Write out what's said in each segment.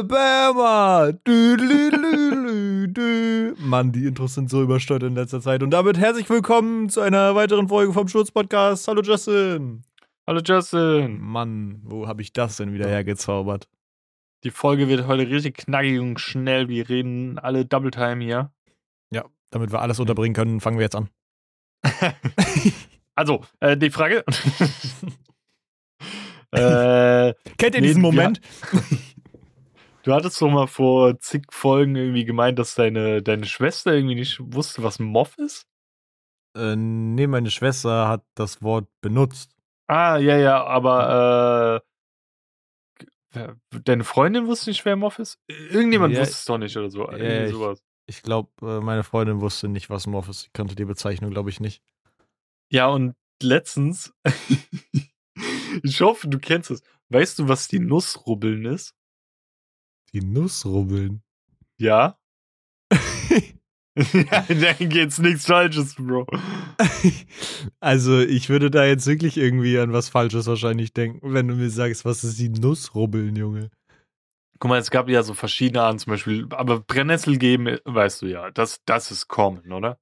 Alabama. Du, du, du, du, Mann, die Intros sind so übersteuert in letzter Zeit. Und damit herzlich willkommen zu einer weiteren Folge vom Schutz Podcast. Hallo Justin. Hallo Justin. Mann, wo habe ich das denn wieder hergezaubert? Die Folge wird heute richtig knackig und schnell. Wir reden alle Double Time hier. Ja, damit wir alles unterbringen können, fangen wir jetzt an. also, äh, die Frage. äh, Kennt ihr diesen Moment? Du hattest doch mal vor zig Folgen irgendwie gemeint, dass deine, deine Schwester irgendwie nicht wusste, was ein Moff ist? Äh, nee, meine Schwester hat das Wort benutzt. Ah, ja, ja, aber äh, deine Freundin wusste nicht, wer Moff ist? Irgendjemand ja, wusste es doch nicht oder so. Ja, sowas. Ich, ich glaube, äh, meine Freundin wusste nicht, was Moff ist. Ich kannte die Bezeichnung, glaube ich, nicht. Ja, und letztens Ich hoffe, du kennst es. Weißt du, was die Nussrubbeln ist? Die Nussrubbeln? Ja. ja, dann geht's nichts Falsches, Bro. Also, ich würde da jetzt wirklich irgendwie an was Falsches wahrscheinlich denken, wenn du mir sagst, was ist die Nussrubbeln, Junge? Guck mal, es gab ja so verschiedene Arten, zum Beispiel, aber Brennnessel geben, weißt du ja, das, das ist common, oder?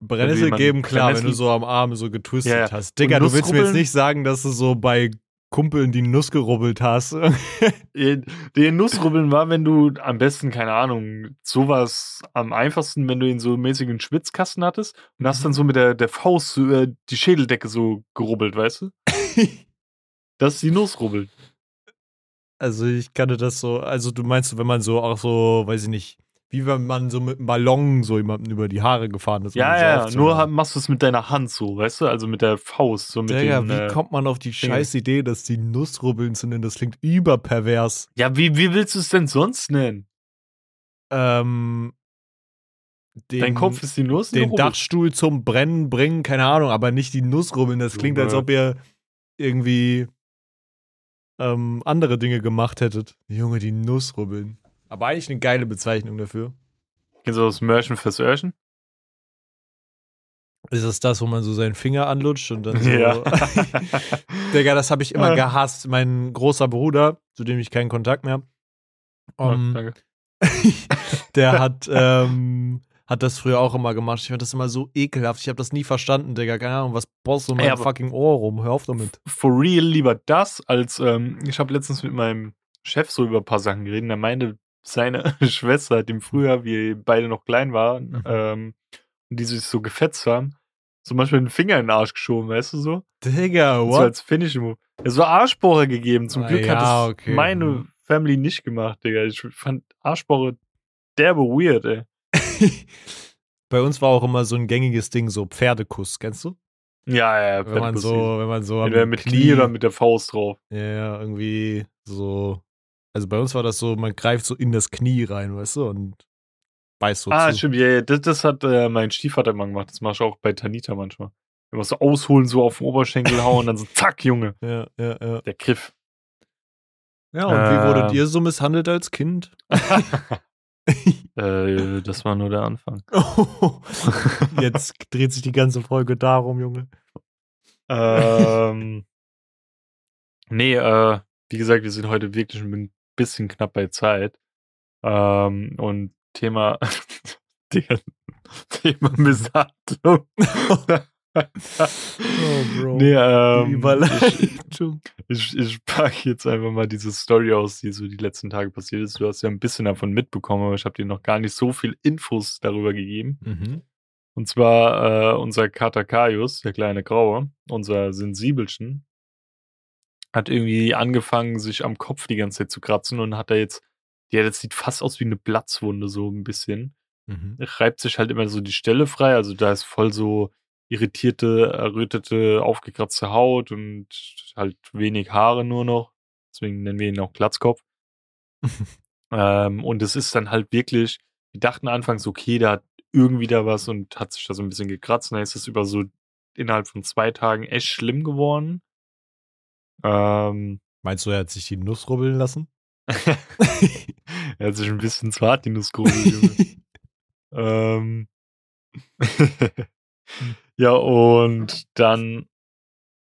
Brennnessel geben, klar, wenn du so am Arm so getwistet ja, ja. hast. Digga, du willst mir jetzt nicht sagen, dass du so bei Kumpeln die Nuss gerubbelt hast. Die Nussrubbeln war, wenn du am besten, keine Ahnung, sowas am einfachsten, wenn du in so mäßigen Schwitzkasten hattest und hast dann so mit der, der Faust so, äh, die Schädeldecke so gerubbelt, weißt du? das ist die Nussrubbeln. Also ich kannte das so, also du meinst, wenn man so auch so, weiß ich nicht, wie wenn man so mit einem Ballon so jemanden über die Haare gefahren ist. Ja, ja, so nur machst du es mit deiner Hand so, weißt du? Also mit der Faust. So mit ja, den, wie äh, kommt man auf die scheiß Idee, dass die Nussrubbeln zu nennen? Das klingt überpervers. Ja, wie, wie willst du es denn sonst nennen? Ähm. Den, Dein Kopf ist die Nuss? Den Dachstuhl zum Brennen bringen, keine Ahnung, aber nicht die Nussrubbeln. Das klingt, als ob ihr irgendwie ähm, andere Dinge gemacht hättet. Junge, die Nussrubbeln. Aber eigentlich eine geile Bezeichnung dafür. Kennst du das Mörchen fürs Öhrchen? Ist das das, wo man so seinen Finger anlutscht und dann so. Ja. Digga, das habe ich immer gehasst. Mein großer Bruder, zu dem ich keinen Kontakt mehr um, oh, der hat, ähm, hat das früher auch immer gemacht. Ich fand das immer so ekelhaft. Ich habe das nie verstanden, Digga. Keine Ahnung, was bohrst du in meinem fucking Ohr rum? Hör auf damit. For real lieber das, als ähm, ich habe letztens mit meinem Chef so über ein paar Sachen geredet. Der meinte, seine Schwester hat ihm früher, wie beide noch klein waren, mhm. ähm, und die sich so gefetzt haben, zum Beispiel den Finger in den Arsch geschoben, weißt du so? Digga, what? So als Finish-Move. Es war Arschbohre gegeben. Zum ah, Glück ja, hat das okay. meine mhm. Family nicht gemacht, Digga. Ich fand Arschbohre derbe weird, ey. Bei uns war auch immer so ein gängiges Ding, so Pferdekuss, kennst du? Ja, ja, wenn man so, wenn man so Entweder mit Knie oder mit der Faust drauf. Ja, irgendwie so also bei uns war das so, man greift so in das Knie rein, weißt du, und beißt so Ah, zu. stimmt, ja, ja. Das, das hat äh, mein Stiefvater immer gemacht. Das machst du auch bei Tanita manchmal. Immer so ausholen, so auf den Oberschenkel hauen und dann so zack, Junge. Ja, ja, ja. Der Griff. Ja, und äh, wie wurdet ähm. ihr so misshandelt als Kind? äh, das war nur der Anfang. jetzt dreht sich die ganze Folge darum, Junge. Ähm, nee, äh, wie gesagt, wir sind heute wirklich ein bisschen knapp bei Zeit. Ähm, und Thema, Thema Misshandlung. oh, Bro. Nee, ähm, ich, ich, ich packe jetzt einfach mal diese Story aus, die so die letzten Tage passiert ist. Du hast ja ein bisschen davon mitbekommen, aber ich habe dir noch gar nicht so viel Infos darüber gegeben. Mhm. Und zwar äh, unser Kater Kaius, der kleine Graue, unser Sensibelchen, hat irgendwie angefangen, sich am Kopf die ganze Zeit zu kratzen und hat da jetzt, ja, das sieht fast aus wie eine Platzwunde, so ein bisschen. Mhm. Reibt sich halt immer so die Stelle frei, also da ist voll so irritierte, errötete, aufgekratzte Haut und halt wenig Haare nur noch. Deswegen nennen wir ihn auch Glatzkopf. ähm, und es ist dann halt wirklich, wir dachten anfangs, okay, da hat irgendwie da was und hat sich da so ein bisschen gekratzt. Und dann ist es über so innerhalb von zwei Tagen echt schlimm geworden. Ähm, Meinst du, er hat sich die Nuss rubbeln lassen? er hat sich ein bisschen zu hart die Nuss gerubbelt, ähm, ja, und dann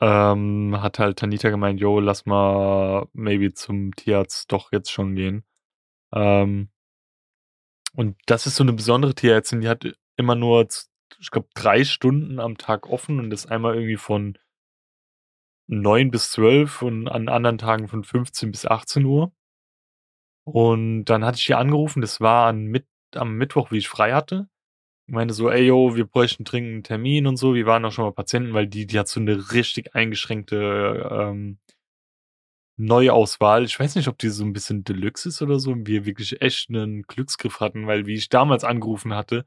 ähm, hat halt Tanita gemeint, yo, lass mal maybe zum Tierarzt doch jetzt schon gehen. Ähm, und das ist so eine besondere Tierärztin, die hat immer nur, ich glaube, drei Stunden am Tag offen und ist einmal irgendwie von 9 bis 12 und an anderen Tagen von 15 bis 18 Uhr. Und dann hatte ich hier angerufen, das war an Mit am Mittwoch, wie ich frei hatte. Ich meinte so, ey yo, wir bräuchten dringend einen Termin und so. Wir waren auch schon mal Patienten, weil die, die hat so eine richtig eingeschränkte ähm, Neuauswahl. Ich weiß nicht, ob die so ein bisschen Deluxe ist oder so. Und wir wirklich echt einen Glücksgriff hatten, weil wie ich damals angerufen hatte,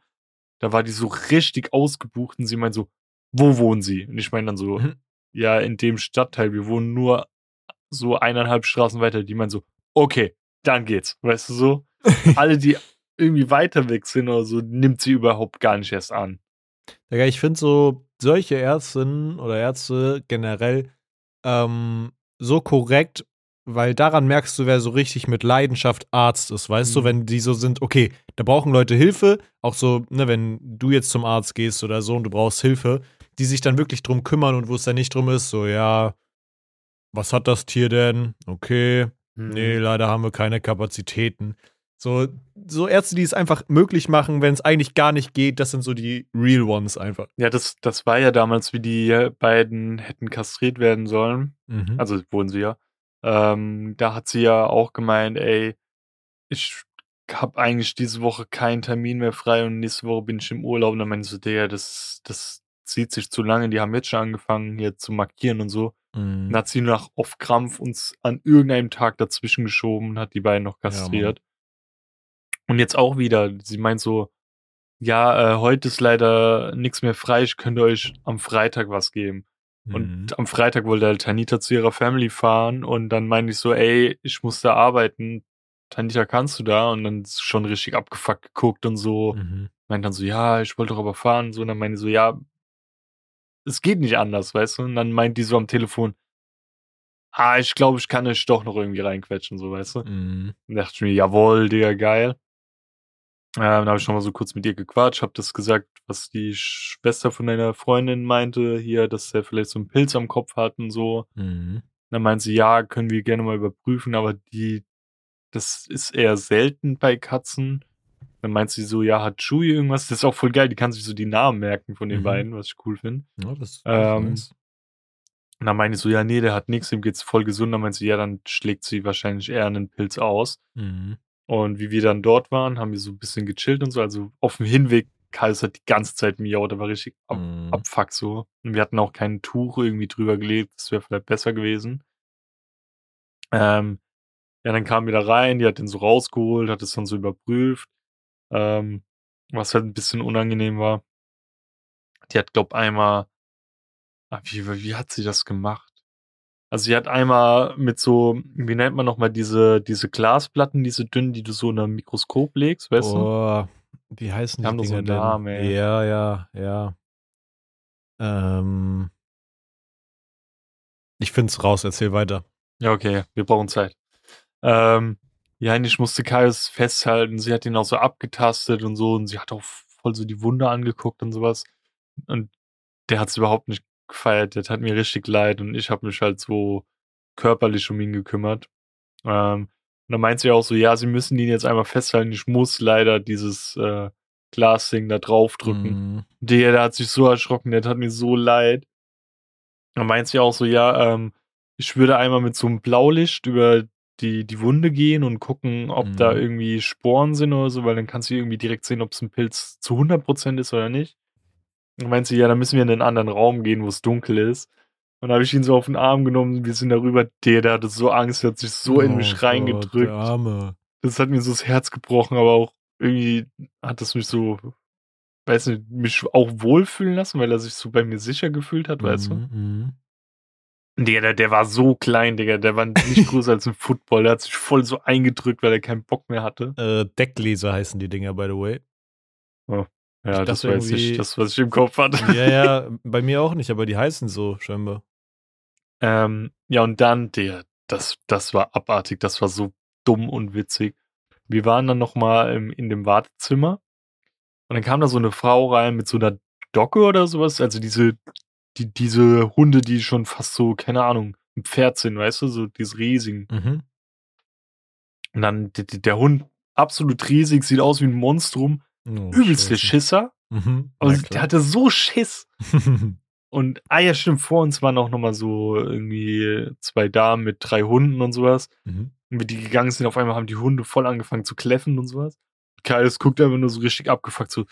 da war die so richtig ausgebucht und sie meint so, wo wohnen Sie? Und ich meine dann so, mhm. Ja, in dem Stadtteil, wir wohnen nur so eineinhalb Straßen weiter. Die meint so, okay, dann geht's. Weißt du so? Alle, die irgendwie weiter weg sind oder so, nimmt sie überhaupt gar nicht erst an. Ja, ich finde so solche Ärztinnen oder Ärzte generell ähm, so korrekt, weil daran merkst du, wer so richtig mit Leidenschaft Arzt ist, weißt mhm. du, wenn die so sind, okay, da brauchen Leute Hilfe, auch so, ne, wenn du jetzt zum Arzt gehst oder so und du brauchst Hilfe, die sich dann wirklich drum kümmern und wo es dann nicht drum ist, so, ja, was hat das Tier denn? Okay, mhm. nee, leider haben wir keine Kapazitäten. So, so Ärzte, die es einfach möglich machen, wenn es eigentlich gar nicht geht, das sind so die Real Ones einfach. Ja, das, das war ja damals, wie die beiden hätten kastriert werden sollen. Mhm. Also wurden sie ja. Ähm, da hat sie ja auch gemeint, ey, ich habe eigentlich diese Woche keinen Termin mehr frei und nächste Woche bin ich im Urlaub. Und dann meinte sie, der, das, das zieht sich zu lange. Die haben jetzt schon angefangen, hier zu markieren und so. Mhm. Dann hat sie nach auf Krampf uns an irgendeinem Tag dazwischen geschoben und hat die beiden noch kastriert. Ja, und jetzt auch wieder, sie meint so, ja, äh, heute ist leider nichts mehr frei, ich könnte euch am Freitag was geben. Mhm. Und am Freitag wollte halt Tanita zu ihrer Family fahren und dann meinte ich so, ey, ich muss da arbeiten. Tanita, kannst du da? Und dann ist schon richtig abgefuckt geguckt und so. Mhm. Meint dann so, ja, ich wollte doch aber fahren. So, und dann meinte ich so, ja, es geht nicht anders, weißt du? Und dann meint die so am Telefon, ah, ich glaube, ich kann euch doch noch irgendwie reinquetschen, so, weißt du? Mhm. Und dachte ich mir, jawohl, Digga, geil. Ähm, da habe ich schon mal so kurz mit ihr gequatscht, habe das gesagt, was die Schwester von deiner Freundin meinte, hier, dass er vielleicht so einen Pilz am Kopf hat und so. Mhm. Dann meint sie, ja, können wir gerne mal überprüfen, aber die, das ist eher selten bei Katzen. Dann meint sie so, ja, hat Chewie irgendwas? Das ist auch voll geil, die kann sich so die Namen merken von den mhm. beiden, was ich cool finde. Ja, das ähm, nice. Und dann meinte ich so, ja, nee, der hat nichts, ihm geht's voll gesund. Dann meint sie, ja, dann schlägt sie wahrscheinlich eher einen Pilz aus. Mhm. Und wie wir dann dort waren, haben wir so ein bisschen gechillt und so. Also auf dem Hinweg, Kaius hat die ganze Zeit miaut, da war richtig ab, mm. abfuck so. Und wir hatten auch kein Tuch irgendwie drüber gelegt, das wäre vielleicht besser gewesen. Ähm, ja, dann kam wir da rein, die hat den so rausgeholt, hat es dann so überprüft, ähm, was halt ein bisschen unangenehm war. Die hat, glaub, einmal, ah, wie, wie hat sie das gemacht? Also sie hat einmal mit so, wie nennt man nochmal diese, diese Glasplatten, diese dünnen, die du so in ein Mikroskop legst, weißt oh, du? Wie heißen die, die Dinger so einen Namen, ey. Ja, ja, ja. Ähm, ich find's raus, erzähl weiter. Ja, okay, wir brauchen Zeit. Ähm, ja, ich musste Kaius festhalten, sie hat ihn auch so abgetastet und so und sie hat auch voll so die Wunde angeguckt und sowas. Und der hat's überhaupt nicht gefeiert. Der tat mir richtig leid und ich habe mich halt so körperlich um ihn gekümmert. Ähm, und dann meint sie auch so, ja, sie müssen ihn jetzt einmal festhalten. Ich muss leider dieses äh, Glasding da draufdrücken. Mhm. Der, der hat sich so erschrocken, der tat mir so leid. Dann meint sie auch so, ja, ähm, ich würde einmal mit so einem Blaulicht über die, die Wunde gehen und gucken, ob mhm. da irgendwie Sporen sind oder so, weil dann kannst du irgendwie direkt sehen, ob es ein Pilz zu 100% ist oder nicht. Und meinte sie, ja, dann müssen wir in einen anderen Raum gehen, wo es dunkel ist. Und dann habe ich ihn so auf den Arm genommen, wir sind darüber, der, der hatte so Angst, der hat sich so oh in mich Gott, reingedrückt. Arme. Das hat mir so das Herz gebrochen, aber auch irgendwie hat das mich so, weiß nicht, mich auch wohlfühlen lassen, weil er sich so bei mir sicher gefühlt hat, mhm, weißt du? Mhm. Digga, der, der war so klein, Digga, der war nicht größer als ein Football, der hat sich voll so eingedrückt, weil er keinen Bock mehr hatte. Äh, Deckleser heißen die Dinger, by the way. Oh. Ja, das weiß ich, das, was ich im Kopf hatte. Ja, ja, bei mir auch nicht, aber die heißen so scheinbar. Ähm, ja, und dann, der, das, das war abartig, das war so dumm und witzig. Wir waren dann nochmal in dem Wartezimmer und dann kam da so eine Frau rein mit so einer Docke oder sowas, also diese, die, diese Hunde, die schon fast so, keine Ahnung, ein Pferd sind, weißt du, so diese riesigen. Mhm. Und dann der, der Hund absolut riesig, sieht aus wie ein Monstrum, Oh, übelst der. Schisser. Mhm. Aber Ja, der klar. hatte so Schiss. Und, ah ja, stimmt, vor uns waren auch nochmal so irgendwie zwei Damen mit drei Hunden und sowas. mhm. Und wie die gegangen sind, auf einmal haben die Hunde voll angefangen zu kläffen und sowas. Kaius guckt einfach nur so richtig abgefuckt, so,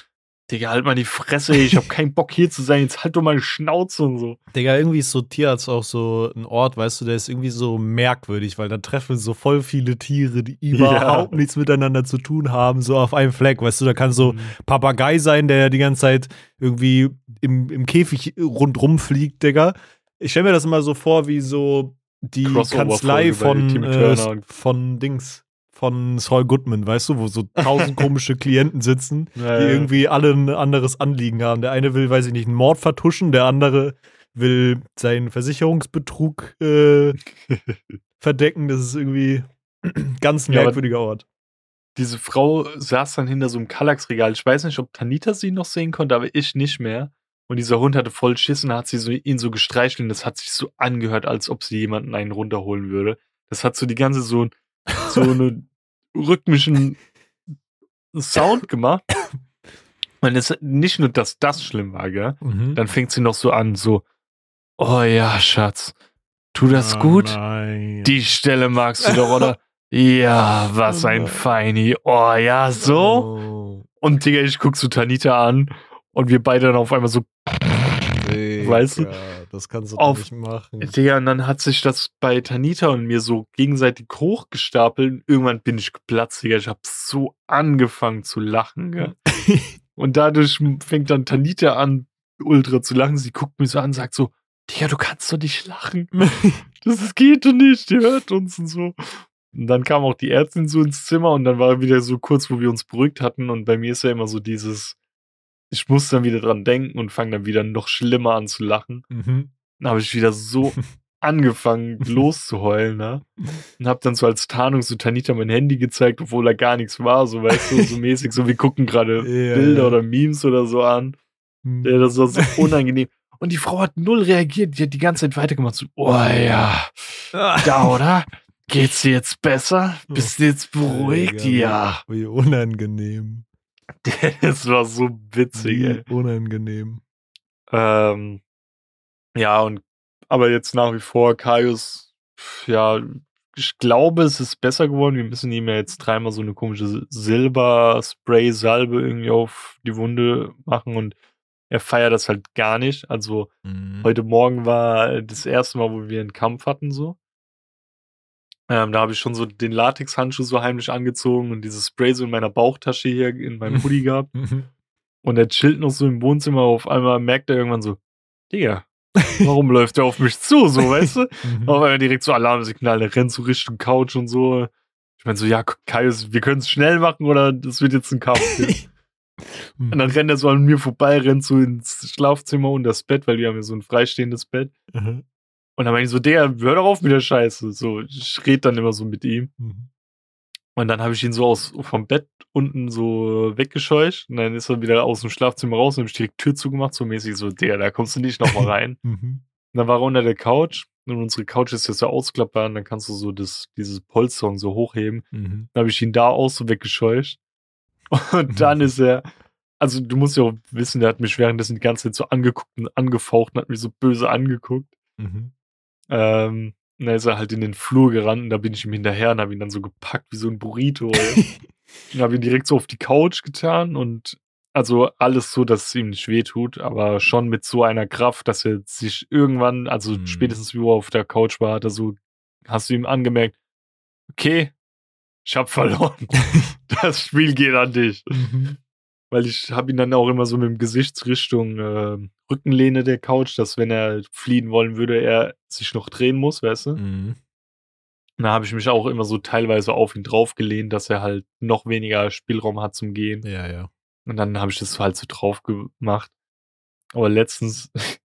Digga, halt mal die Fresse, ich hab keinen Bock hier zu sein, jetzt halt doch mal die Schnauze und so. Digga, irgendwie ist so Tierarzt auch so ein Ort, weißt du, der ist irgendwie so merkwürdig, weil da treffen so voll viele Tiere, die überhaupt nichts miteinander zu tun haben, so auf einem Fleck, weißt du, da kann so Mhm. Papagei sein, der die ganze Zeit irgendwie im, im Käfig rundrum fliegt, Digga. Ich stelle mir das immer so vor, wie so die Kanzlei von, äh, von Dings, von Saul Goodman, weißt du, wo so tausend komische Klienten sitzen, Ja, die ja. irgendwie alle ein anderes Anliegen haben. Der eine will, weiß ich nicht, einen Mord vertuschen, der andere will seinen Versicherungsbetrug äh, verdecken. Das ist irgendwie ganz ein Ja, aber- merkwürdiger Ort. Diese Frau saß dann hinter so einem Kallax-Regal. Ich weiß nicht, ob Tanita sie noch sehen konnte, aber ich nicht mehr. Und dieser Hund hatte voll Schiss und hat sie so, ihn so gestreichelt und das hat sich so angehört, als ob sie jemanden einen runterholen würde. Das hat so die ganze so, so einen rhythmischen Sound gemacht. Und es nicht nur, dass das schlimm war, gell? Mhm. Dann fängt sie noch so an, so, oh ja, Schatz, tu das Ah, gut? Nein. Die Stelle magst du doch, oder? Ja, was Oh ein. Feini. Oh ja, so? Oh, Und Digga, ich guck so Tanita an und wir beide dann auf einmal so, Digga, Weißt du? Das kannst du Auf- nicht machen. Digga, und dann hat sich das bei Tanita und mir so gegenseitig hochgestapelt. Irgendwann bin ich geplatzt, Digga. Ich hab so angefangen zu lachen, gell? Und dadurch fängt dann Tanita an, ultra zu lachen. Sie guckt mich so an und sagt so, Digga, du kannst doch nicht lachen. Das geht doch nicht, ihr hört uns und so. Und dann kam auch die Ärztin so ins Zimmer und dann war wieder so kurz, wo wir uns beruhigt hatten. Und bei mir ist ja immer so dieses, ich muss dann wieder dran denken und fange dann wieder noch schlimmer an zu lachen. Mhm. Dann habe ich wieder so angefangen loszuheulen, ne? Und habe dann so als Tarnung so Tanita mein Handy gezeigt, obwohl da gar nichts war, so weißt du, so mäßig, so wir gucken gerade Ja, Bilder oder Memes oder so an. Mhm. Ja, das war so unangenehm. Und die Frau hat null reagiert, die hat die ganze Zeit weitergemacht, so, oh ja, da, oder? Geht's dir jetzt besser? Bist du jetzt beruhigt? Ja. Wie unangenehm. Das war so witzig, ey. Wie unangenehm. Ähm, ja, und aber jetzt nach wie vor, Kaius, ja, ich glaube, es ist besser geworden. Wir müssen ihm ja jetzt dreimal so eine komische Silber-Spray-Salbe irgendwie auf die Wunde machen und er feiert das halt gar nicht. Also Mhm. heute Morgen war das erste Mal, wo wir einen Kampf hatten, so. Ähm, da habe ich schon so den Latex-Handschuh so heimlich angezogen und dieses Spray so in meiner Bauchtasche hier in meinem Hoodie gehabt. Mhm. Und er chillt noch so im Wohnzimmer. Auf einmal merkt er irgendwann so, Digga, warum läuft er auf mich zu, so, weißt du? Mhm. Auf einmal direkt so Alarmsignal, er rennt so Richtung Couch und so. Ich meine so, ja, Kaius, wir können es schnell machen oder das wird jetzt ein Kampf. Mhm. und dann rennt er so an mir vorbei, rennt so ins Schlafzimmer und das Bett, weil wir haben ja so ein freistehendes Bett. Mhm. Und dann meine ich so, Digga, hör doch auf mit der Scheiße. So, ich red dann immer so mit ihm. Mhm. Und dann habe ich ihn so aus vom Bett unten so weggescheucht. Und dann ist er wieder aus dem Schlafzimmer raus und habe ich direkt Tür zugemacht, so mäßig so, der, da kommst du nicht nochmal rein. Mhm. und dann war er unter der Couch. Und unsere Couch ist jetzt so ausklappbar und dann kannst du so das, dieses Polster so hochheben. Mhm. Dann habe ich ihn da auch so weggescheucht. Und dann ist er, also du musst ja auch wissen, der hat mich währenddessen die ganze Zeit so angeguckt und angefaucht und hat mich so böse angeguckt. Mhm. Ähm, und dann ist er halt in den Flur gerannt und da bin ich ihm hinterher und habe ihn dann so gepackt wie so ein Burrito. und habe ihn direkt so auf die Couch getan und also alles so, dass es ihm nicht wehtut, aber schon mit so einer Kraft, dass er sich irgendwann, also Mhm. spätestens wie er auf der Couch war, hat er so, hast du ihm angemerkt, okay, ich hab verloren. das Spiel geht an dich. Mhm. Weil ich habe ihn dann auch immer so mit dem Gesicht Richtung äh, Rückenlehne der Couch, dass wenn er fliehen wollen würde, er sich noch drehen muss, weißt du? Mhm. Und da habe ich mich auch immer so teilweise auf ihn draufgelehnt, dass er halt noch weniger Spielraum hat zum Gehen. Ja, ja. Und dann habe ich das halt so drauf gemacht. Aber letztens,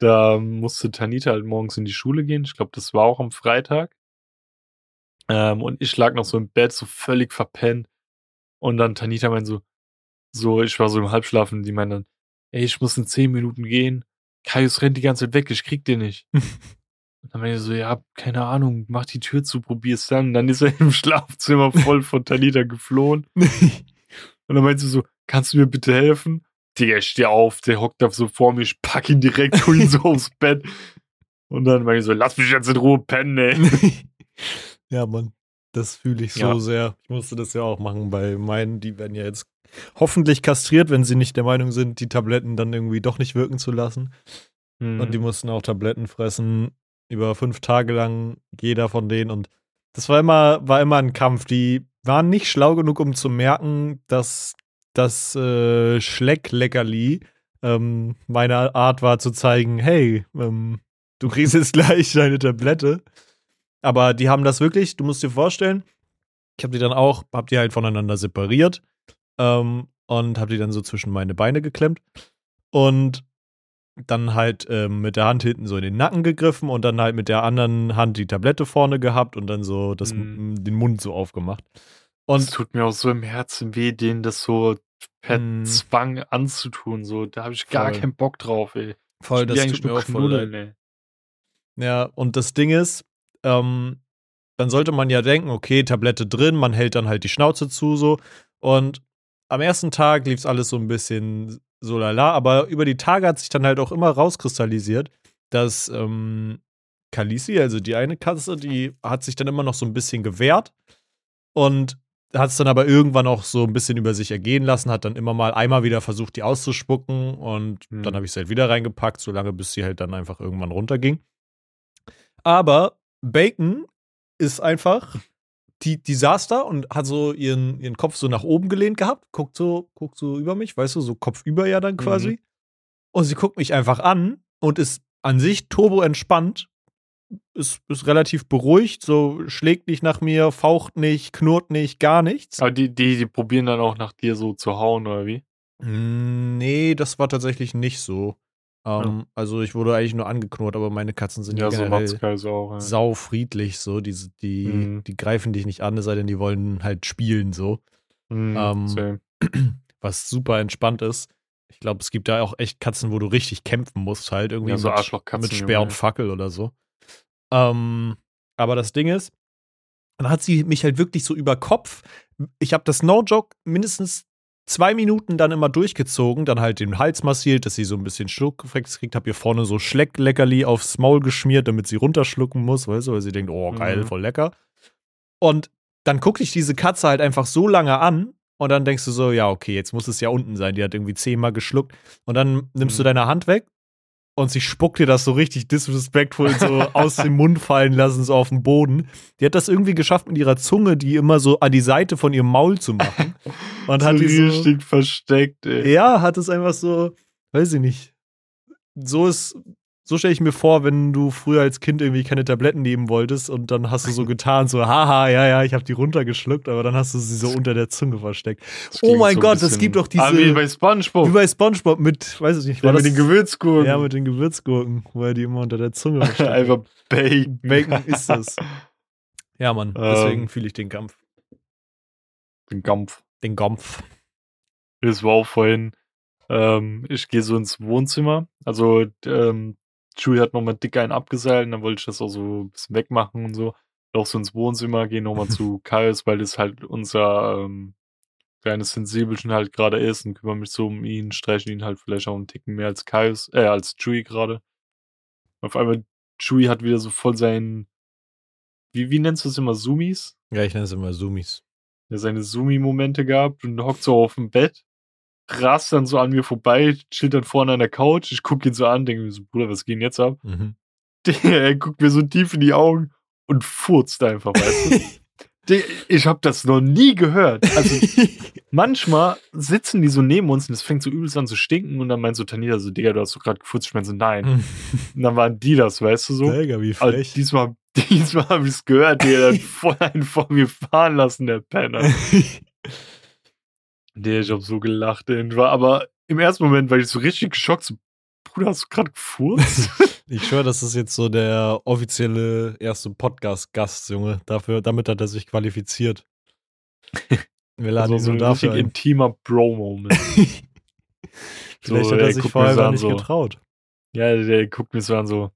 da musste Tanita halt morgens in die Schule gehen. Ich glaube, das war auch am Freitag. Ähm, und ich lag noch so im Bett, so völlig verpennt. Und dann Tanita meint so, so, ich war so im Halbschlafen, die meint dann, ey, ich muss in zehn Minuten gehen. Kaius rennt die ganze Zeit weg, ich krieg den nicht. Und dann meinte ich so, ja, keine Ahnung, mach die Tür zu, probier's dann. Und dann ist er im Schlafzimmer voll von Talita geflohen. Und dann meinte sie so, kannst du mir bitte helfen? Digga, steh auf, der hockt da so vor mir, ich pack ihn direkt, hol ihn so aufs Bett. Und dann meinte ich so, lass mich jetzt in Ruhe pennen, ey. ja, Mann, das fühle ich so ja. sehr. Ich musste das ja auch machen bei meinen, die werden ja jetzt hoffentlich kastriert, wenn sie nicht der Meinung sind, die Tabletten dann irgendwie doch nicht wirken zu lassen. Mhm. Und die mussten auch Tabletten fressen, über fünf Tage lang, jeder von denen. Und das war immer, war immer ein Kampf. Die waren nicht schlau genug, um zu merken, dass das äh, Schleckleckerli ähm, meine Art war zu zeigen, hey, ähm, du kriegst jetzt gleich deine Tablette. Aber die haben das wirklich, du musst dir vorstellen, ich habe die dann auch, hab die halt voneinander separiert ähm, und habe die dann so zwischen meine Beine geklemmt und dann halt ähm, mit der Hand hinten so in den Nacken gegriffen und dann halt mit der anderen Hand die Tablette vorne gehabt und dann so das, mm. den Mund so aufgemacht. Und es tut mir auch so im Herzen weh, denen das so per mm. Zwang anzutun. So, da habe ich gar voll. keinen Bock drauf, ey. Voll, das tut mir auch voll leid. Ja, und das Ding ist, ähm, dann sollte man ja denken, okay, Tablette drin, man hält dann halt die Schnauze zu so. Und am ersten Tag lief es alles so ein bisschen so lala, aber über die Tage hat sich dann halt auch immer rauskristallisiert, dass ähm, Kalisi, also die eine Katze, die hat sich dann immer noch so ein bisschen gewehrt und hat es dann aber irgendwann auch so ein bisschen über sich ergehen lassen, hat dann immer mal einmal wieder versucht, die auszuspucken und mhm. dann habe ich sie halt wieder reingepackt, solange bis sie halt dann einfach irgendwann runterging. Aber Bacon ist einfach die, die saß da und hat so ihren, ihren Kopf so nach oben gelehnt gehabt, guckt so, guckt so über mich, weißt du, so Kopf über ja dann quasi. Mhm. Und sie guckt mich einfach an und ist an sich turbo entspannt, ist, ist relativ beruhigt, so schlägt nicht nach mir, faucht nicht, knurrt nicht, gar nichts. Aber die, die, die probieren dann auch nach dir so zu hauen, oder wie? Nee, das war tatsächlich nicht so. Ähm, ja. Also ich wurde eigentlich nur angeknurrt, aber meine Katzen sind ja, generell so auch, ja. sau friedlich so. Die, die, mhm. die greifen dich nicht an, es sei denn, die wollen halt spielen so. Mhm, ähm, was super entspannt ist. Ich glaube, es gibt da auch echt Katzen, wo du richtig kämpfen musst, halt irgendwie ja, so mit, mit Speer und Fackel oder so. Ähm, aber das Ding ist, dann hat sie mich halt wirklich so über Kopf. Ich habe das No-Joke mindestens zwei Minuten dann immer durchgezogen, dann halt den Hals massiert, dass sie so ein bisschen Schluckreflex kriegt, hab ihr vorne so Schleckleckerli aufs Maul geschmiert, damit sie runterschlucken muss, weißt du, weil sie denkt, oh geil, mhm. voll lecker. Und dann guckt dich diese Katze halt einfach so lange an und dann denkst du so, ja, okay, jetzt muss es ja unten sein. Die hat irgendwie zehnmal geschluckt. Und dann nimmst mhm. du deine Hand weg und sie spuckt dir das so richtig disrespectful so aus dem Mund fallen lassen, so auf den Boden. Die hat das irgendwie geschafft, mit ihrer Zunge die immer so an die Seite von ihrem Maul zu machen. Und so hat die so, richtig versteckt, ey. Ja, hat es einfach so, weiß ich nicht. So ist so stelle ich mir vor, wenn du früher als Kind irgendwie keine Tabletten nehmen wolltest und dann hast du so getan, so, haha, ja, ja, ich habe die runtergeschluckt, aber dann hast du sie so unter der Zunge versteckt. Oh mein so Gott, es gibt doch diese. Ah, wie bei Spongebob. Wie bei Spongebob mit, weiß ich nicht, war ja, mit den Gewürzgurken. Ja, mit den Gewürzgurken, weil die immer unter der Zunge versteckt. Einfach Bacon. Bacon ist das. Ja, Mann, deswegen ähm, fühle ich den Kampf. Den Kampf. Den Kampf. Das war auch vorhin. Ähm, ich gehe so ins Wohnzimmer. Also ähm, Chewie hat nochmal dick einen abgeseilt und dann wollte ich das auch so ein bisschen wegmachen und so. Auch so ins Wohnzimmer, gehen nochmal zu Kaius, weil das halt unser ähm, kleines Sensibelchen halt gerade ist und kümmere mich so um ihn, streiche ihn halt vielleicht auch einen Ticken mehr als Kaius, äh, als Chewie gerade. Auf einmal, Chewie hat wieder so voll seinen, wie, wie nennst du es immer, Zoomies? Ja, ich nenne es immer Zoomies. Ja, seine Zoomie-Momente gehabt und hockt so auf dem Bett rast dann so an mir vorbei, chillt dann vorne an der Couch. Ich gucke ihn so an, denke mir so, Bruder, was geht denn jetzt ab? Mhm. Der, er guckt mir so tief in die Augen und furzt einfach, weißt du? Ich habe das noch nie gehört. Also manchmal sitzen die so neben uns und es fängt so übelst an zu stinken und dann meint so Tanita so, Digga, du hast so gerade gefurzt. Ich meine so, nein. und dann waren die das, weißt du so. Digga, wie frech. Diesmal, diesmal habe ich es gehört, der hat voll einen vor mir fahren lassen, der Penner. Nee, ich hab so gelacht. War aber im ersten Moment war ich so richtig geschockt. So, Bruder, hast du gerade gefurzt? ich schwöre, das ist jetzt so der offizielle erste Podcast-Gast, Junge. Dafür, damit hat er sich qualifiziert. Wir laden also ihn so dafür ein. intimer Bro-Moment. Vielleicht so, hat er sich vorher gar nicht so. getraut. Ja, der guckt mir so an, so,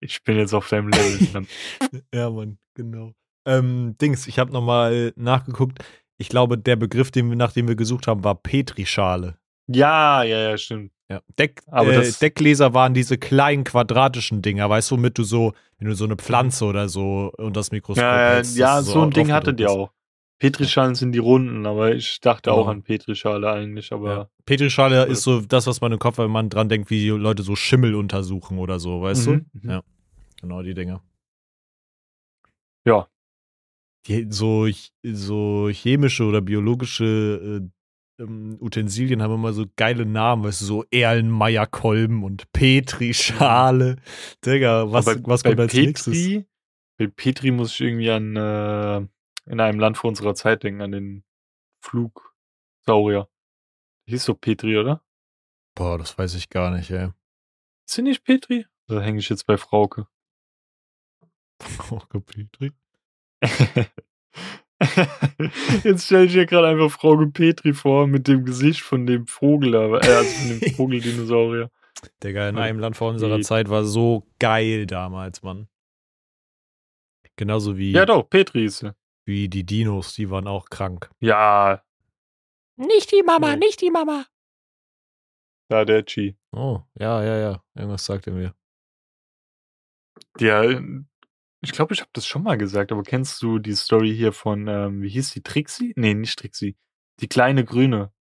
ich bin jetzt auf deinem Level. ja, Mann, genau. Ähm, Dings, ich habe nochmal nachgeguckt. Ich glaube, der Begriff, den wir, nach dem wir gesucht haben, war Petrischale. Ja, ja, ja, stimmt. Ja. Deck, äh, Deckgläser waren diese kleinen quadratischen Dinger, weißt du, womit du so, wenn du so eine Pflanze oder so unter das Mikroskop Ja, hältst, ja so, so ein Ding hattet ihr auch. Petrischalen sind die runden, aber ich dachte genau. auch an Petrischale eigentlich, aber. Ja. Petrischale ist so das, was man im Kopf, wenn man dran denkt, wie Leute so Schimmel untersuchen oder so, weißt mhm, du? Mhm. Ja. Genau, die Dinger. Ja. Die, so, so chemische oder biologische äh, ähm, Utensilien haben immer so geile Namen, weißt du, so Erlenmeyer-Kolben und Petri-Schale. Digga, was, bei, was kommt als Petri, nächstes? Bei Petri muss ich irgendwie an äh, in einem Land vor unserer Zeit denken, an den Flugsaurier. Hieß so Petri, oder? Boah, das weiß ich gar nicht, ey. Ist sie nicht Petri? Da hänge ich jetzt bei Frauke. Frauke Petri? Jetzt stelle ich mir gerade einfach Frau Petri vor mit dem Gesicht von dem Vogel, äh, also von dem Vogeldinosaurier. Digga, in einem Land vor unserer Zeit war so geil damals, Mann. Genauso wie. Ja, doch, Petri ist sie. Wie die Dinos, die waren auch krank. Ja. Nicht die Mama, nee. nicht die Mama. Ja, der Chi. Oh, ja, ja, ja. Irgendwas sagt er mir. Ja, ich glaube, ich habe das schon mal gesagt, aber kennst du die Story hier von, ähm, wie hieß die, Trixie? Nee, nicht Trixie. Die kleine Grüne.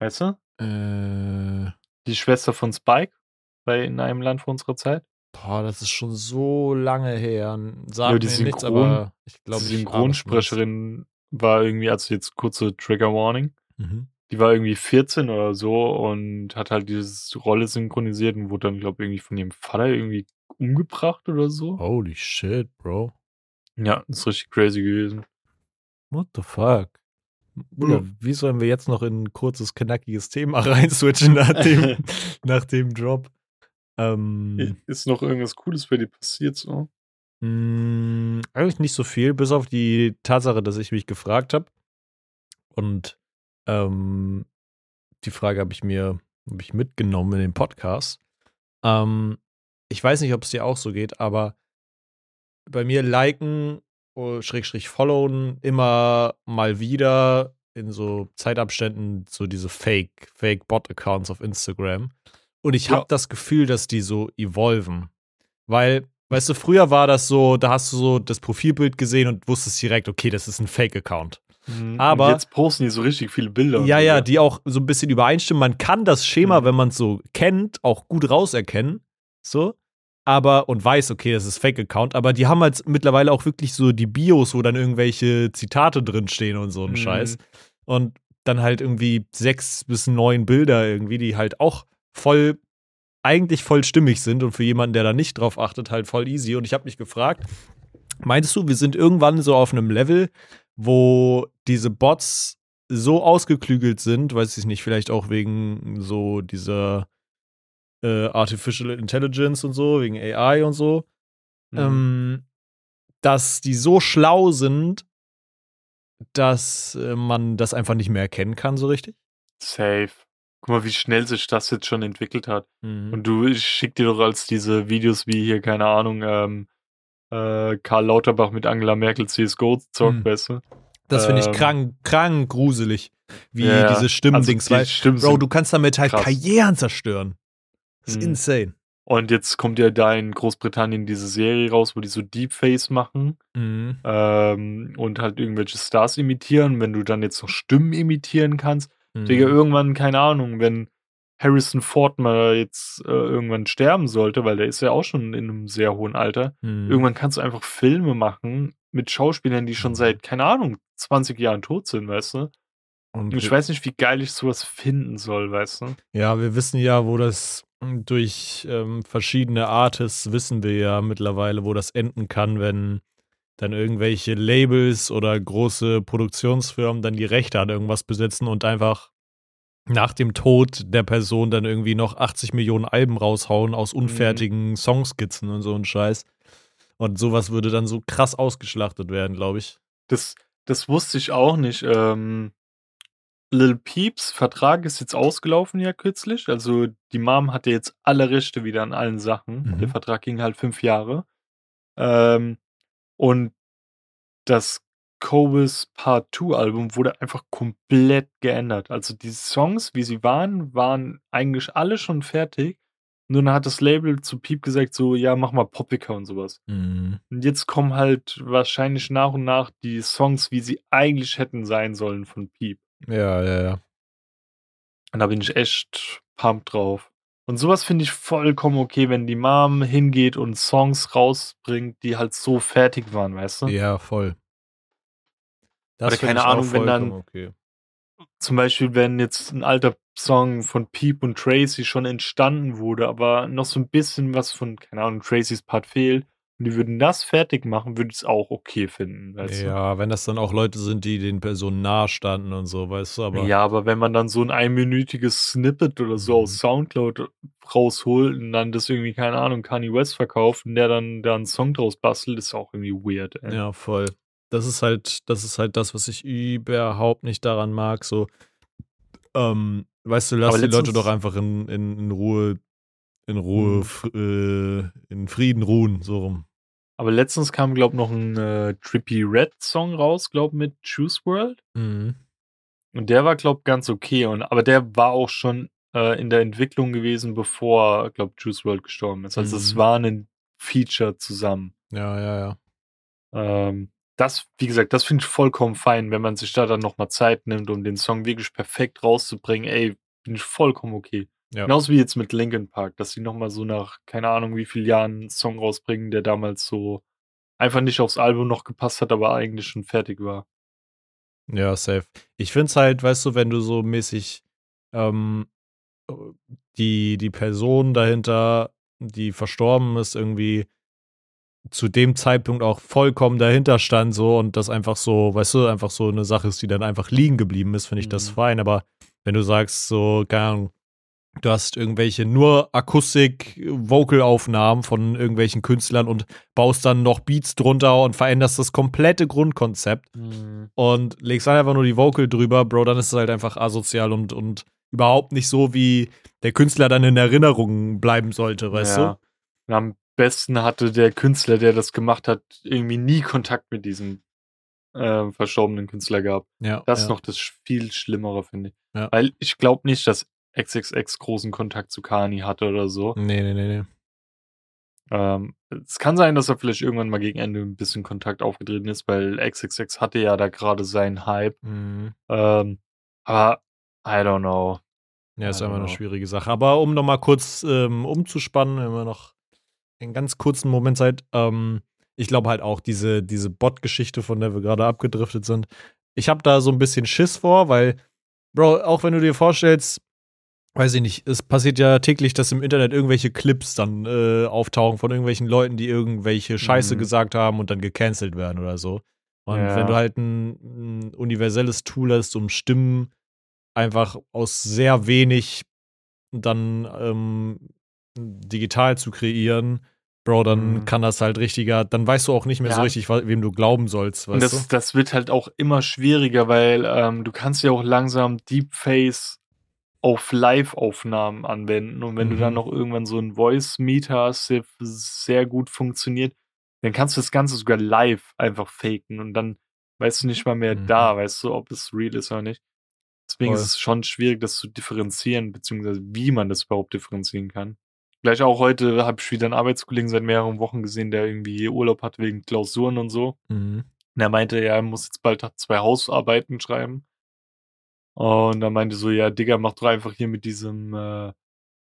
Weißt du? Äh. Die Schwester von Spike bei In einem Land vor unserer Zeit. Boah, das ist schon so lange her. Sag ja, die mir Synchron, nichts, aber ich glaube, die Synchronsprecherin war irgendwie, also jetzt kurze Trigger Warning. Mhm. Die war irgendwie 14 oder so und hat halt diese Rolle synchronisiert und wurde dann, glaube ich, irgendwie von ihrem Vater irgendwie umgebracht oder so. Holy shit, Bro. Ja, das ist richtig crazy gewesen. What the fuck? Bruder, ja. wie sollen wir jetzt noch in ein kurzes, knackiges Thema reinswitchen nach dem, nach dem Drop? Ähm, ist noch irgendwas Cooles bei dir passiert so? Mh, mm, eigentlich nicht so viel, bis auf die Tatsache, dass ich mich gefragt habe. Und ähm, die Frage habe ich mir hab ich mitgenommen in den Podcast. Ähm, ich weiß nicht, ob es dir auch so geht, aber bei mir liken, oh, schrägstrich followen immer mal wieder in so Zeitabständen so diese Fake, Fake Bot-Accounts auf Instagram. Und ich ja. habe das Gefühl, dass die so evolven. Weil, weißt du, früher war das so, da hast du so das Profilbild gesehen und wusstest direkt, okay, das ist ein Fake-Account. Mhm. Aber und jetzt posten die so richtig viele Bilder. Ja, ja, die auch so ein bisschen übereinstimmen. Man kann das Schema, mhm. wenn man es so kennt, auch gut rauserkennen. So. Aber, und weiß, okay, das ist Fake-Account, aber die haben halt mittlerweile auch wirklich so die Bios, wo dann irgendwelche Zitate drinstehen und so ein mhm. Scheiß. Und dann halt irgendwie sechs bis neun Bilder irgendwie, die halt auch voll, eigentlich voll stimmig sind und für jemanden, der da nicht drauf achtet, halt voll easy. Und ich habe mich gefragt, meinst du, wir sind irgendwann so auf einem Level, wo diese Bots so ausgeklügelt sind, weiß ich nicht, vielleicht auch wegen so dieser äh, Artificial Intelligence und so, wegen AI und so, mhm. ähm, dass die so schlau sind, dass äh, man das einfach nicht mehr erkennen kann, so richtig? Safe. Guck mal, wie schnell sich das jetzt schon entwickelt hat. Mhm. Und du, ich schick dir doch als diese Videos wie hier, keine Ahnung, ähm, äh, Karl Lauterbach mit Angela Merkel CSGO zockt, mhm. weißt du? Das finde ich ähm, krank, krank gruselig, wie ja, diese Stimmendings. Also die Stimmen Bro, du kannst damit halt krass. Karrieren zerstören. Das ist mhm. insane. Und jetzt kommt ja da in Großbritannien diese Serie raus, wo die so Deepface machen mhm. ähm, und halt irgendwelche Stars imitieren. Wenn du dann jetzt noch Stimmen imitieren kannst, mhm. Digga, irgendwann, keine Ahnung, wenn Harrison Ford mal jetzt äh, irgendwann sterben sollte, weil der ist ja auch schon in einem sehr hohen Alter, mhm. irgendwann kannst du einfach Filme machen mit Schauspielern, die schon mhm. seit, keine Ahnung, 20 Jahren tot sind, weißt du? Und ich weiß nicht, wie geil ich sowas finden soll, weißt du? Ja, wir wissen ja, wo das durch ähm, verschiedene Artists wissen wir ja mittlerweile, wo das enden kann, wenn dann irgendwelche Labels oder große Produktionsfirmen dann die Rechte an irgendwas besitzen und einfach nach dem Tod der Person dann irgendwie noch 80 Millionen Alben raushauen aus mhm. unfertigen mhm. Songskizzen und so ein Scheiß. Und sowas würde dann so krass ausgeschlachtet werden, glaube ich. Das, das wusste ich auch nicht. Ähm, Lil Peeps Vertrag ist jetzt ausgelaufen ja kürzlich. Also die Mom hatte jetzt alle Rechte wieder an allen Sachen. Mhm. Der Vertrag ging halt fünf Jahre. Ähm, und das Cobus Part 2 Album wurde einfach komplett geändert. Also die Songs, wie sie waren, waren eigentlich alle schon fertig. Nur dann hat das Label zu Piep gesagt, so, ja, mach mal poppiger und sowas. Mhm. Und jetzt kommen halt wahrscheinlich nach und nach die Songs, wie sie eigentlich hätten sein sollen von Piep. Ja, ja, ja. Und da bin ich echt pumped drauf. Und sowas finde ich vollkommen okay, wenn die Mom hingeht und Songs rausbringt, die halt so fertig waren, weißt du? Ja, voll. Das Oder keine Ahnung, wenn dann okay. zum Beispiel, wenn jetzt ein alter Song von Peep und Tracy schon entstanden wurde, aber noch so ein bisschen was von, keine Ahnung, Tracys Part fehlt, und die würden das fertig machen, würde ich es auch okay finden. Ja, du? wenn das dann auch Leute sind, die den Personen nahe standen und so, weißt du, aber. Ja, aber wenn man dann so ein einminütiges Snippet oder so mhm. aus Soundcloud rausholt und dann das irgendwie, keine Ahnung, Kanye West verkauft und der dann da einen Song draus bastelt, ist auch irgendwie weird, ey. Ja, voll. Das ist halt, das ist halt das, was ich überhaupt nicht daran mag. So, ähm, weißt du, lass die Leute doch einfach in, in, in Ruhe in Ruhe, mhm. äh, in Frieden ruhen, so rum. Aber letztens kam, glaube ich, noch ein äh, Trippy Red Song raus, glaube ich, mit Choose World. Mhm. Und der war, glaube ich, ganz okay. Und, aber der war auch schon äh, in der Entwicklung gewesen, bevor, glaube ich, Choose World gestorben ist. Also mhm. es war ein Feature zusammen. Ja, ja, ja. Ähm, das, wie gesagt, das finde ich vollkommen fein, wenn man sich da dann nochmal Zeit nimmt, um den Song wirklich perfekt rauszubringen. Ey, bin ich vollkommen okay. Ja. Genauso wie jetzt mit Linkin Park, dass sie nochmal so nach, keine Ahnung, wie vielen Jahren einen Song rausbringen, der damals so einfach nicht aufs Album noch gepasst hat, aber eigentlich schon fertig war. Ja, safe. Ich finde es halt, weißt du, wenn du so mäßig ähm, die, die Person dahinter, die verstorben ist, irgendwie zu dem Zeitpunkt auch vollkommen dahinter stand, so und das einfach so, weißt du, einfach so eine Sache ist, die dann einfach liegen geblieben ist, finde ich mhm. das fein. Aber wenn du sagst, so, keine Ahnung, Du hast irgendwelche nur Akustik-Vocal-Aufnahmen von irgendwelchen Künstlern und baust dann noch Beats drunter und veränderst das komplette Grundkonzept mhm. und legst dann einfach nur die Vocal drüber, Bro, dann ist es halt einfach asozial und, und überhaupt nicht so, wie der Künstler dann in Erinnerung bleiben sollte, weißt ja. du? Am besten hatte der Künstler, der das gemacht hat, irgendwie nie Kontakt mit diesem äh, verstorbenen Künstler gehabt. Ja, das ist noch das viel Schlimmere, finde ich. Ja. Weil ich glaube nicht, dass XXX großen Kontakt zu Kani hatte oder so. Nee, nee, nee, nee. Ähm, es kann sein, dass er vielleicht irgendwann mal gegen Ende ein bisschen Kontakt aufgetreten ist, weil XXX hatte ja da gerade seinen Hype. Mhm. Ähm, aber I don't know. Ja, ist einfach eine schwierige Sache. Aber um nochmal kurz ähm, umzuspannen, wenn wir noch einen ganz kurzen Moment Zeit, ähm, ich glaube halt auch diese, diese Bot-Geschichte, von der wir gerade abgedriftet sind, ich habe da so ein bisschen Schiss vor, weil, Bro, auch wenn du dir vorstellst, weiß ich nicht, es passiert ja täglich, dass im Internet irgendwelche Clips dann äh, auftauchen von irgendwelchen Leuten, die irgendwelche Scheiße mhm. gesagt haben und dann gecancelt werden oder so. Und ja. wenn du halt ein, ein, universelles Tool hast, um Stimmen einfach aus sehr wenig dann ähm, digital zu kreieren, Bro, dann mhm. kann das halt richtiger, dann weißt du auch nicht mehr ja. so richtig, wem du glauben sollst. und das, du? das wird halt auch immer schwieriger, weil ähm, du kannst ja auch langsam Deepface auf Live-Aufnahmen anwenden. Und wenn mhm. du dann mhm. noch irgendwann so einen Voice-Meter hast, der sehr gut funktioniert, dann kannst du das Ganze sogar live einfach faken und dann weißt du nicht mal mehr mhm. da, weißt du, ob es real ist oder nicht. Deswegen Voll. ist es schon schwierig, das zu differenzieren, beziehungsweise wie man das überhaupt differenzieren kann. Gleich auch heute habe ich wieder einen Arbeitskollegen seit mehreren Wochen gesehen, der irgendwie Urlaub hat wegen Klausuren und so. Mhm. Und er meinte, ja, er muss jetzt bald zwei Hausarbeiten schreiben. Und dann meinte so, ja, Digga, mach doch einfach hier mit diesem äh,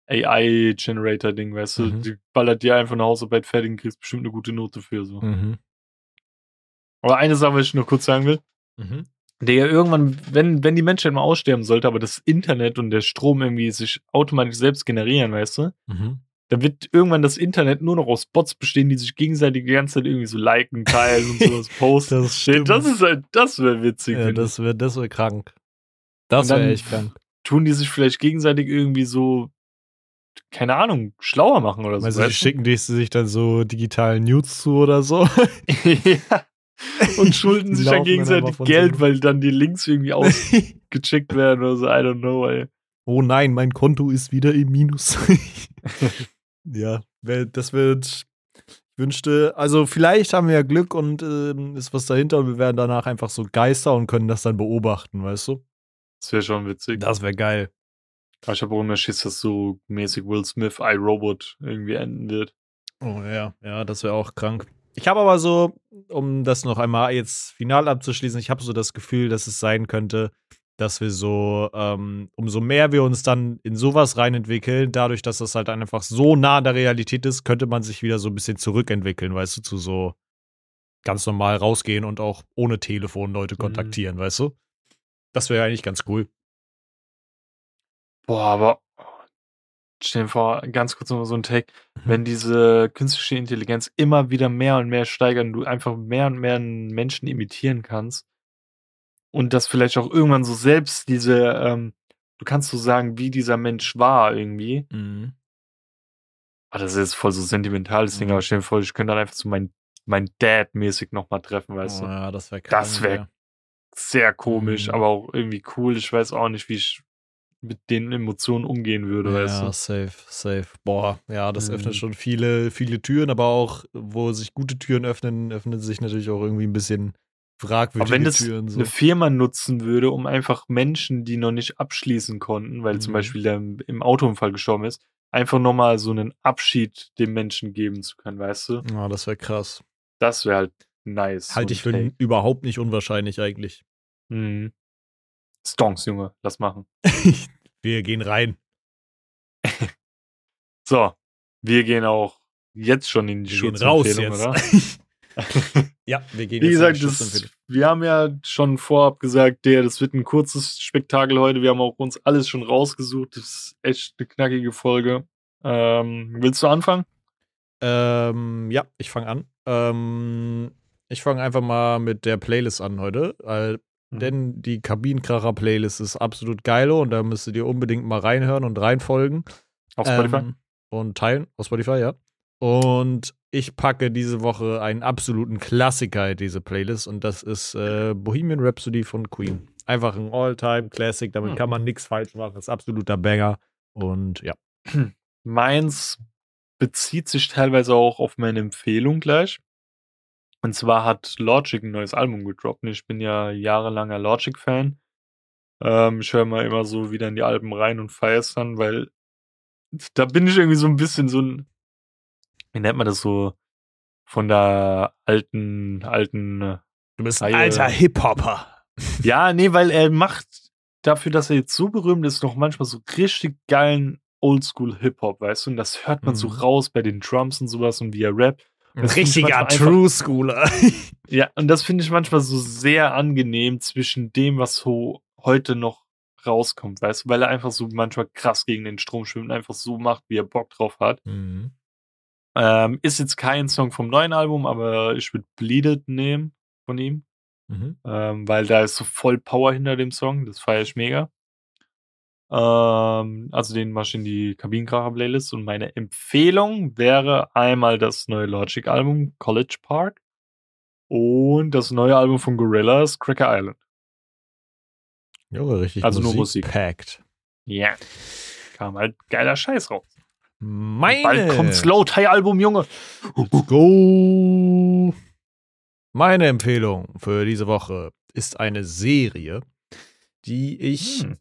AI-Generator-Ding, weißt du, mhm. die ballert dir einfach eine Hausarbeit fertig und kriegst bestimmt eine gute Note für so. Mhm. Aber eine Sache, was ich noch kurz sagen will. Mhm. Digga, irgendwann, wenn, wenn die Menschheit mal aussterben sollte, aber das Internet und der Strom irgendwie sich automatisch selbst generieren, weißt du, mhm. dann wird irgendwann das Internet nur noch aus Bots bestehen, die sich gegenseitig die ganze Zeit irgendwie so liken, teilen und sowas posten. das, stimmt. das ist halt, das wäre witzig. Ja, das wäre das wär krank. Das wäre echt krank. Tun die sich vielleicht gegenseitig irgendwie so, keine Ahnung, schlauer machen oder so. Also die schicken die sich dann so digitalen News zu oder so. ja. Und schulden sich dann gegenseitig dann Geld, so. weil dann die Links irgendwie aus gecheckt werden oder so, I don't know, ey. Oh nein, mein Konto ist wieder im Minus. ja, das wird, ich wünschte, also vielleicht haben wir ja Glück und äh, ist was dahinter und wir werden danach einfach so Geister und können das dann beobachten, weißt du? Das wäre schon witzig. Das wäre geil. Aber ich habe auch immer Schiss, dass so mäßig Will Smith iRobot irgendwie enden wird. Oh ja, ja, das wäre auch krank. Ich habe aber so, um das noch einmal jetzt final abzuschließen, ich habe so das Gefühl, dass es sein könnte, dass wir so, ähm, umso mehr wir uns dann in sowas reinentwickeln, dadurch, dass das halt einfach so nah an der Realität ist, könnte man sich wieder so ein bisschen zurückentwickeln, weißt du, zu so ganz normal rausgehen und auch ohne Telefon Leute mhm. kontaktieren, mhm. weißt du? Das wäre eigentlich ganz cool. Boah, aber stell dir vor, ganz kurz noch so ein Take, mhm. wenn diese künstliche Intelligenz immer wieder mehr und mehr steigert und du einfach mehr und mehr Menschen imitieren kannst und das vielleicht auch irgendwann so selbst diese, ähm, du kannst so sagen, wie dieser Mensch war irgendwie. Mhm. Ah, das ist jetzt voll so sentimentales mhm. Ding, aber stell dir vor, ich könnte dann einfach so mein, mein Dad-mäßig nochmal treffen, weißt oh, du? Ja, das wäre Das wäre sehr komisch, mhm. aber auch irgendwie cool. Ich weiß auch nicht, wie ich mit den Emotionen umgehen würde, ja, weißt du? Safe, safe. Boah, ja, das mhm. öffnet schon viele, viele Türen, aber auch, wo sich gute Türen öffnen, öffnen sich natürlich auch irgendwie ein bisschen fragwürdige aber wenn das Türen. So. eine Firma nutzen würde, um einfach Menschen, die noch nicht abschließen konnten, weil mhm. zum Beispiel der im Autounfall gestorben ist, einfach nochmal so einen Abschied dem Menschen geben zu können, weißt du? Ja, das wäre krass. Das wäre halt nice. Halte ich für Take. überhaupt nicht unwahrscheinlich eigentlich. Mhm. Stonks, Junge, lass machen. wir gehen rein. so, wir gehen auch jetzt schon in die Schutzempfehlung, oder? ja, wir gehen Wie jetzt gesagt, das, wir haben ja schon vorab gesagt, der, das wird ein kurzes Spektakel heute. Wir haben auch uns alles schon rausgesucht. Das ist echt eine knackige Folge. Ähm, willst du anfangen? Ähm, ja, ich fange an. Ähm, ich fange einfach mal mit der Playlist an heute, Mhm. Denn die Kabinenkracher-Playlist ist absolut geil und da müsstet ihr unbedingt mal reinhören und reinfolgen. Auf Spotify? Ähm, und teilen. Auf Spotify, ja. Und ich packe diese Woche einen absoluten Klassiker in diese Playlist und das ist äh, Bohemian Rhapsody von Queen. Einfach ein All-Time-Classic, damit mhm. kann man nichts falsch machen. Das ist absoluter Banger. Und ja. Meins bezieht sich teilweise auch auf meine Empfehlung gleich. Und zwar hat Logic ein neues Album gedroppt. Ich bin ja jahrelanger Logic-Fan. Ähm, ich höre mal immer so wieder in die Alben rein und feiere es dann, weil da bin ich irgendwie so ein bisschen so ein, wie nennt man das so, von der alten, alten. Du bist ein alter Hip-Hopper. Ja, nee, weil er macht dafür, dass er jetzt so berühmt ist, noch manchmal so richtig geilen Oldschool-Hip-Hop, weißt du? Und das hört man mhm. so raus bei den Drums und sowas und wie er rappt. Ein richtiger True Schooler. ja, und das finde ich manchmal so sehr angenehm zwischen dem, was so heute noch rauskommt, weißt du, weil er einfach so manchmal krass gegen den Strom schwimmt und einfach so macht, wie er Bock drauf hat. Mhm. Ähm, ist jetzt kein Song vom neuen Album, aber ich würde Bleeded nehmen von ihm. Mhm. Ähm, weil da ist so voll Power hinter dem Song, das feiere ich mega. Ähm, also den in die Kabinenkracher-Playlist. Und meine Empfehlung wäre einmal das neue Logic-Album College Park und das neue Album von Gorillaz, Cracker Island. Junge, richtig also Musik nur Musik. Packt. Ja. Kam halt geiler Scheiß raus. Meine. Bald kommt Slow Tie Album, Junge. Let's go. Meine Empfehlung für diese Woche ist eine Serie, die ich hm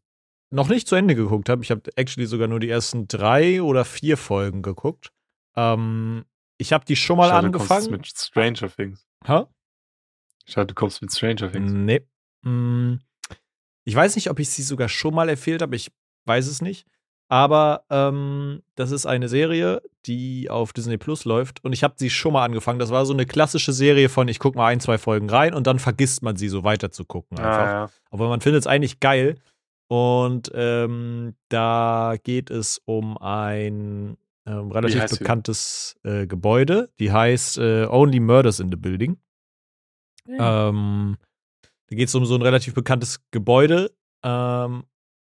noch nicht zu Ende geguckt habe. Ich habe actually sogar nur die ersten drei oder vier Folgen geguckt. Ähm, ich habe die schon mal Schade, angefangen. Du kommst mit Stranger Things. Hä? Schade, du kommst mit Stranger Things. Nee. Hm. Ich weiß nicht, ob ich sie sogar schon mal empfehlt habe. Ich weiß es nicht. Aber ähm, das ist eine Serie, die auf Disney Plus läuft. Und ich habe sie schon mal angefangen. Das war so eine klassische Serie von, ich gucke mal ein, zwei Folgen rein und dann vergisst man sie so weiter zu gucken. Einfach. Ah, ja. Aber man findet es eigentlich geil. Und ähm, da geht es um ein ähm, relativ bekanntes äh, Gebäude. Die heißt äh, Only Murders in the Building. Ja. Ähm, da geht es um so ein relativ bekanntes Gebäude. Ähm,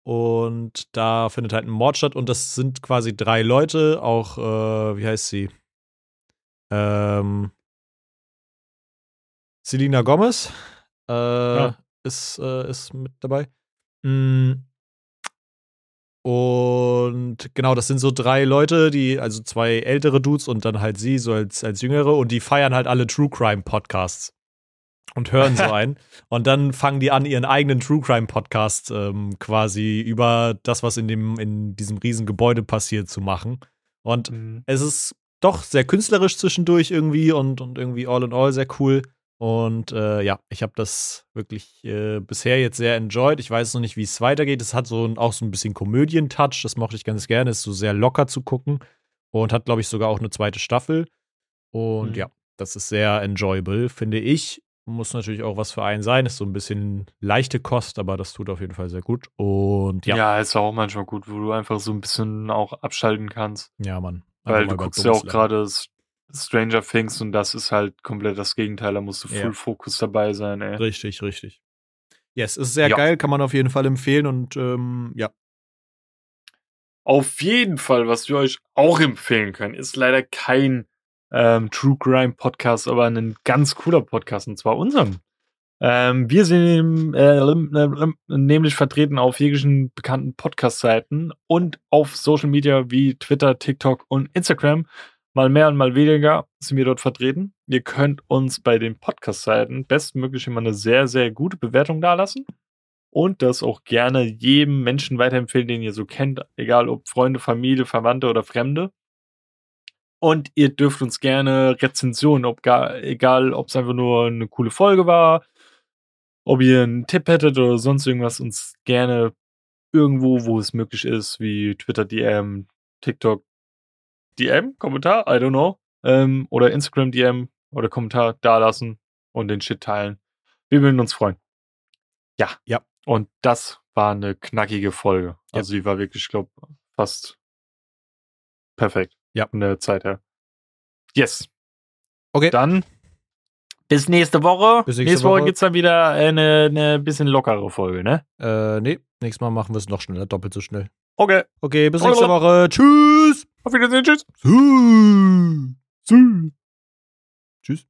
und da findet halt ein Mord statt. Und das sind quasi drei Leute. Auch, äh, wie heißt sie? Ähm, Selina Gomez äh, ja. ist, äh, ist mit dabei. Mm. Und genau, das sind so drei Leute, die, also zwei ältere Dudes und dann halt sie, so als, als jüngere, und die feiern halt alle True Crime Podcasts und hören so ein. Und dann fangen die an, ihren eigenen True Crime Podcast ähm, quasi über das, was in dem, in diesem riesen Gebäude passiert, zu machen. Und mhm. es ist doch sehr künstlerisch zwischendurch irgendwie und, und irgendwie all in all sehr cool. Und äh, ja, ich habe das wirklich äh, bisher jetzt sehr enjoyed. Ich weiß noch nicht, wie es weitergeht. Es hat so auch so ein bisschen Komödien-Touch. Das mochte ich ganz gerne. Ist so sehr locker zu gucken. Und hat, glaube ich, sogar auch eine zweite Staffel. Und mhm. ja, das ist sehr enjoyable, finde ich. Muss natürlich auch was für einen sein. Ist so ein bisschen leichte Kost, aber das tut auf jeden Fall sehr gut. Und ja. Ja, ist auch manchmal gut, wo du einfach so ein bisschen auch abschalten kannst. Ja, Mann. Weil du guckst ja auch gerade Stranger Things und das ist halt komplett das Gegenteil. Da musst du Full ja. Fokus dabei sein, ey. Richtig, richtig. Yes, ist sehr ja. geil, kann man auf jeden Fall empfehlen und ähm, ja. Auf jeden Fall, was wir euch auch empfehlen können, ist leider kein ähm, True Crime Podcast, aber ein ganz cooler Podcast und zwar unserem. Ähm, wir sind äh, nämlich vertreten auf jeglichen bekannten Podcast-Seiten und auf Social Media wie Twitter, TikTok und Instagram. Mal mehr und mal weniger sind wir dort vertreten. Ihr könnt uns bei den Podcast-Seiten bestmöglich immer eine sehr, sehr gute Bewertung dalassen und das auch gerne jedem Menschen weiterempfehlen, den ihr so kennt, egal ob Freunde, Familie, Verwandte oder Fremde. Und ihr dürft uns gerne Rezensionen, ob gar, egal ob es einfach nur eine coole Folge war, ob ihr einen Tipp hättet oder sonst irgendwas, uns gerne irgendwo, wo es möglich ist, wie Twitter DM, TikTok DM, Kommentar, I don't know, ähm, oder Instagram DM oder Kommentar dalassen und den Shit teilen. Wir würden uns freuen. Ja. Ja. Und das war eine knackige Folge. Ja. Also die war wirklich, ich glaube, fast perfekt. Ja. Von der Zeit her. Yes. Okay. Dann bis nächste Woche. Bis nächste, nächste Woche, Woche gibt es dann wieder eine, eine bisschen lockere Folge, ne? Äh, nee. Nächstes Mal machen wir es noch schneller, doppelt so schnell. Okay. Okay, bis nächste Woche. Tschüss. Auf Wiedersehen. Tschüss. Tschüss. Tschüss.